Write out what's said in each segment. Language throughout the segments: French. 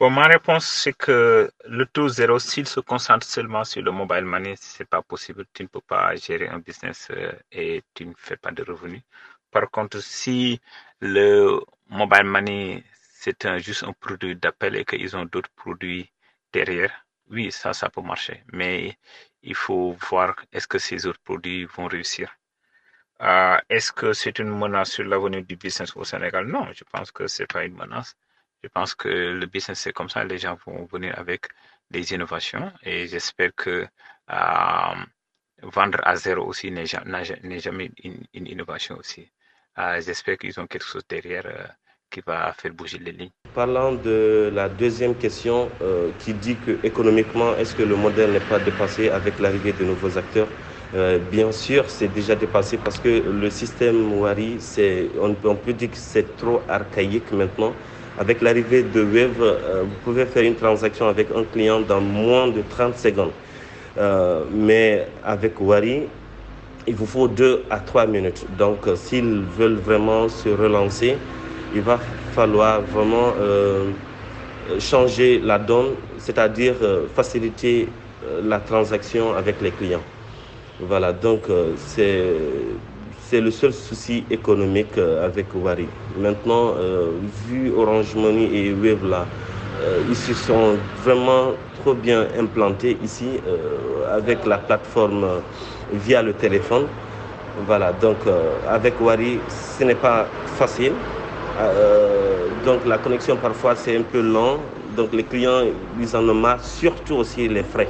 Bon, ma réponse, c'est que le taux zéro, s'il se concentre seulement sur le mobile money, c'est pas possible. Tu ne peux pas gérer un business euh, et tu ne fais pas de revenus. Par contre, si le mobile money, c'est juste un produit d'appel et qu'ils ont d'autres produits derrière, oui, ça, ça peut marcher. Mais il faut voir est-ce que ces autres produits vont réussir. Euh, est-ce que c'est une menace sur l'avenir du business au Sénégal? Non, je pense que c'est pas une menace. Je pense que le business, c'est comme ça. Les gens vont venir avec des innovations et j'espère que euh, vendre à zéro aussi n'est jamais une, innovation aussi. Euh, j'espère qu'ils ont quelque chose derrière euh, qui va faire bouger les lignes. Parlant de la deuxième question qui dit que économiquement, est-ce que le modèle n'est pas dépassé avec l'arrivée de nouveaux acteurs? Bien sûr, c'est déjà dépassé parce que le système Wari, on peut dire que c'est trop archaïque maintenant. Avec l'arrivée de Wave, euh, vous pouvez faire une transaction avec un client dans moins de 30 secondes. Euh, mais avec Wari, il vous faut 2 à 3 minutes. Donc, euh, s'ils veulent vraiment se relancer, il va falloir vraiment changer la donne, c'est-à-dire faciliter la transaction avec les clients. Voilà, donc c'est c'est le seul souci économique euh, avec Wari. Maintenant, euh, vu Orange Money et Wave euh, ils se sont vraiment trop bien implantés ici avec la plateforme via le téléphone. Voilà, donc avec Wari, ce n'est pas facile. donc la connexion parfois c'est un peu long. Donc les clients, ils en ont marre, surtout aussi les frais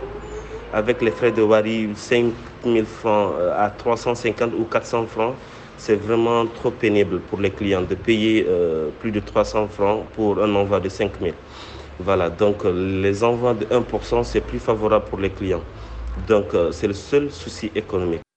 avec les frais de Wari, 5 000 francs euh, à 350 ou 400 francs, c'est vraiment trop pénible pour les clients de payer euh, plus de 300 francs pour un envoi de 5 000. Voilà, donc euh, les envois de 1%, c'est plus favorable pour les clients. Donc c'est le seul souci économique.